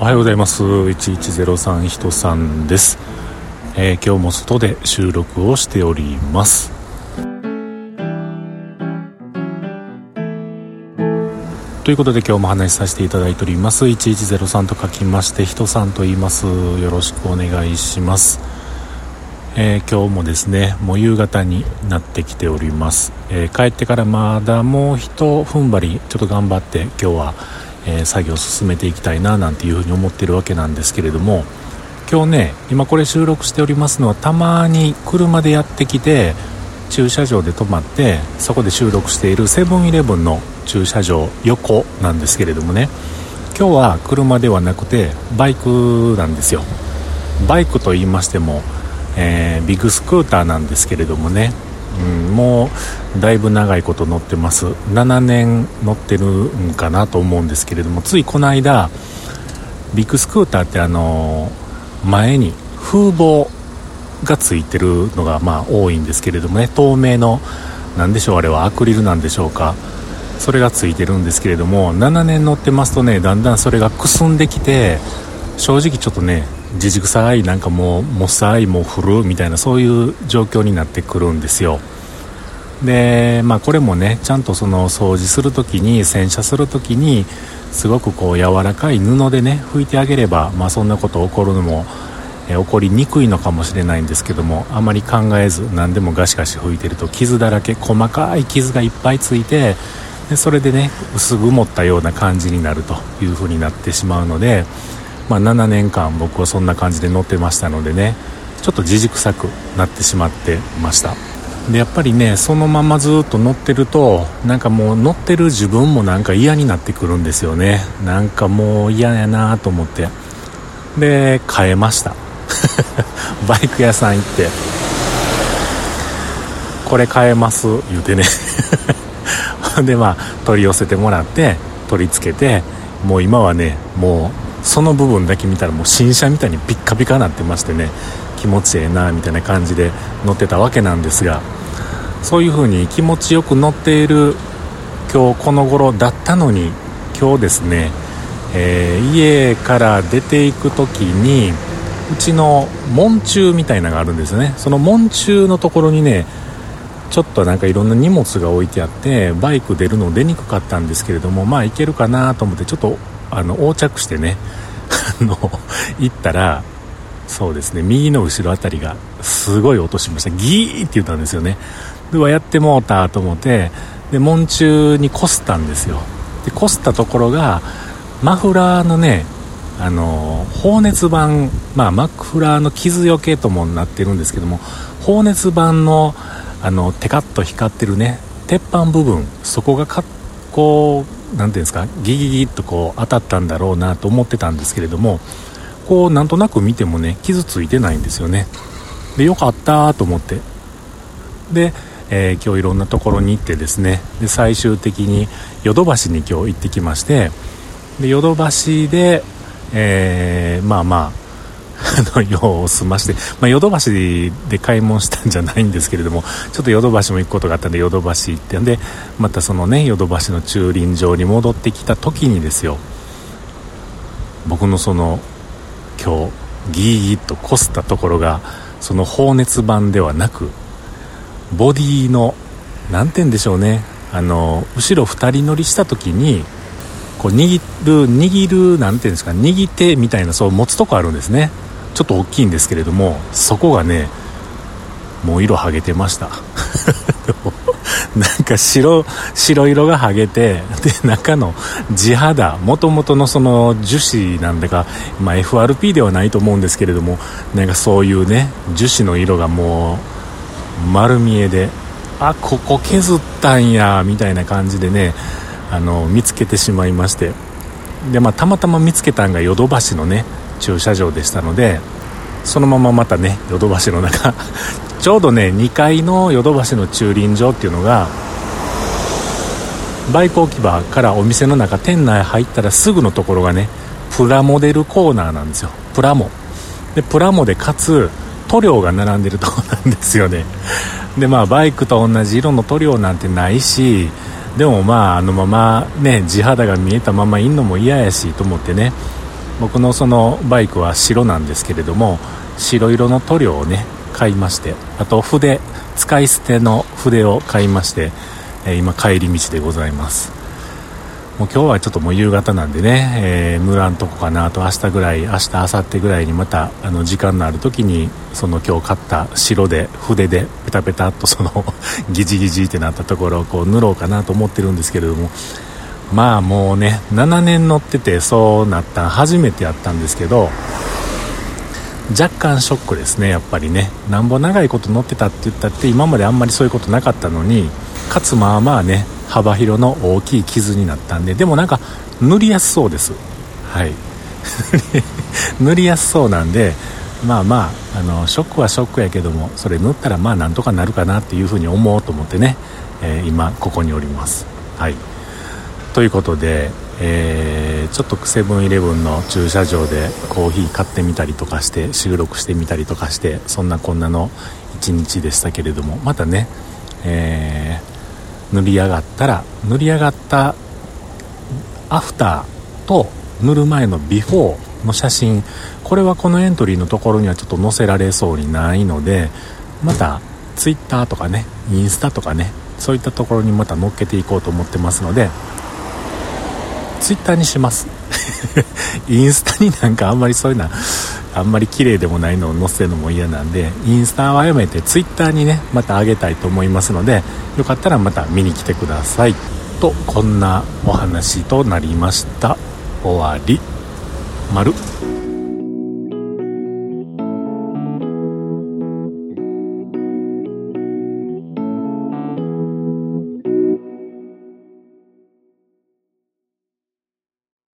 おはようございます。1103人さんです、えー、今日も外で収録をしております。ということで今日も話しさせていただいております。1103と書きまして人さんと言います。よろしくお願いします。えー、今日もですねもう夕方になってきております、えー、帰ってからまだもう一踏ん張りちょっと頑張って今日はえ、作業を進めていきたいななんていうふうに思ってるわけなんですけれども今日ね今これ収録しておりますのはたまに車でやってきて駐車場で止まってそこで収録しているセブンイレブンの駐車場横なんですけれどもね今日は車ではなくてバイクなんですよ。バイクと言いましても、えー、ビッグスクーターなんですけれどもねうん、もうだいぶ長いこと乗ってます。7年乗ってるんかなと思うんですけれどもついこの間ビッグスクーターってあの前に風防がついてるのがまあ多いんですけれどもね透明の何でしょうあれはアクリルなんでしょうか。それがついてるんですけれども7年乗ってますとねだんだんそれがくすんできて正直ちょっとねじじくさいなんかもうもっさいもう振るみたいなそういう状況になってくるんですよ。でまあこれもねちゃんとその掃除する時に洗車する時にすごくこう柔らかい布でね拭いてあげればまあそんなこと起こるのも起こりにくいのかもしれないんですけどもあまり考えず何でもガシガシ拭いてると傷だらけ細かい傷がいっぱいついてでそれでね薄曇ったような感じになるという風になってしまうのでまあ、7年間僕はそんな感じで乗ってましたのでねちょっとじじくさくなってしまってました。でやっぱりねそのままずっと乗ってるとなんかもう乗ってる自分もなんか嫌になってくるんですよね。なんかもう嫌やなと思って。で変えました。バイク屋さん行って。これ変えます言うてね。でまあ取り寄せてもらって取り付けてもう今はねもうその部分だけ見たらもう新車みたいにピッカピカなってましてね気持ちええなみたいな感じで乗ってたわけなんですがそういう風に気持ちよく乗っている今日この頃だったのに今日ですね、えー、家から出ていく時にうちの門中みたいなのがあるんですね。その門中のところにねちょっとなんかいろんな荷物が置いてあってバイク出るの出にくかったんですけれどもまあ行けるかなと思ってちょっとあの横着してね あの行ったらそうですね右の後ろ辺りがすごい音しました。ギーって言ったんですよね。ではやってもうたと思ってで門中にこすったんですよ。でこすったところがマフラーのねあの放熱板まあマフラーの傷よけともなってるんですけども放熱板のあのテカッと光ってるね鉄板部分そこがこう何ていうんですかギギギッとこう当たったんだろうなと思ってたんですけれどもこうなんとなく見てもね傷ついてないんですよね。でよかったと思って。で、えー、今日いろんなところに行ってですねで最終的にヨドバシに今日行ってきましてでヨドバシで、えー、まあまああの用を済まして、まあ、ヨドバシで買い物したんじゃないんですけれどもちょっとヨドバシも行くことがあったんでヨドバシ行ってんでまたそのねヨドバシの駐輪場に戻ってきた時にですよ僕のその今日ギーギーとこすったところがその放熱板ではなくボディの何て言うんでしょうねあの後ろ2人乗りした時にこう握る握る何て言うんですか握手みたいなそう持つとこあるんですね。ちょっと大きいんですけれどもそこがねもう色剥げてました。なんか白白色が剥げてで中の地肌もともとのその樹脂なんだか、まあ、FRP ではないと思うんですけれどもなんかそういうね樹脂の色がもう丸見えであここ削ったんやみたいな感じでねあの見つけてしまいまして。で、まあ、たまたま見つけたんがヨドバシのね駐車場でしたのでそのまままたねヨドバシの中 ちょうどね2階のヨドバシの駐輪場っていうのがバイク置き場からお店の中店内入ったらすぐのところがねプラモデルコーナーなんですよ。プラモ。でプラモでかつ塗料が並んでるとこなんですよね。でまあバイクと同じ色の塗料なんてないしでもまああのままね地肌が見えたままいんのも嫌やしと思ってね僕のそのバイクは白なんですけれども白色の塗料をね買いましてあと筆使い捨ての筆を買いまして、えー、今帰り道でございます。もう今日はちょっともう夕方なんでね、えー、塗らんとこかなと明日ぐらい明日明後日ぐらいにまたあの時間のある時にその今日買った白で筆でペタペタっとその ギジギジってなったところをこう塗ろうかなと思ってるんですけれどもまあもうね7年乗っててそうなった初めてやったんですけど若干ショックですねやっぱりね。なんぼ長いこと乗ってたって言ったって今まであんまりそういうことなかったのにかつまあまあね幅広の大きい傷になったんででもなんか塗りやすそうです。はい。塗りやすそうなんでまあまああのショックはショックやけどもそれ塗ったらまあなんとかなるかなっていうふうに思おうと思ってね、えー、今ここにおります。はい。ということで、えー、ちょっとセブンイレブンの駐車場でコーヒー買ってみたりとかして収録してみたりとかしてそんなこんなの一日でしたけれどもまたね、えー、塗り上がったら塗り上がったアフターと塗る前のビフォーの写真これはこのエントリーのところにはちょっと載せられそうにないのでまた Twitter とかねインスタとかねそういったところにまた載っけていこうと思ってますのでツイッターにします。インスタになんかあんまりそういうのあんまり綺麗でもないのを載せるのも嫌なんでインスタはやめてツイッターにねまた上げたいと思いますのでよかったらまた見に来てください。とこんなお話となりました。終わり。丸。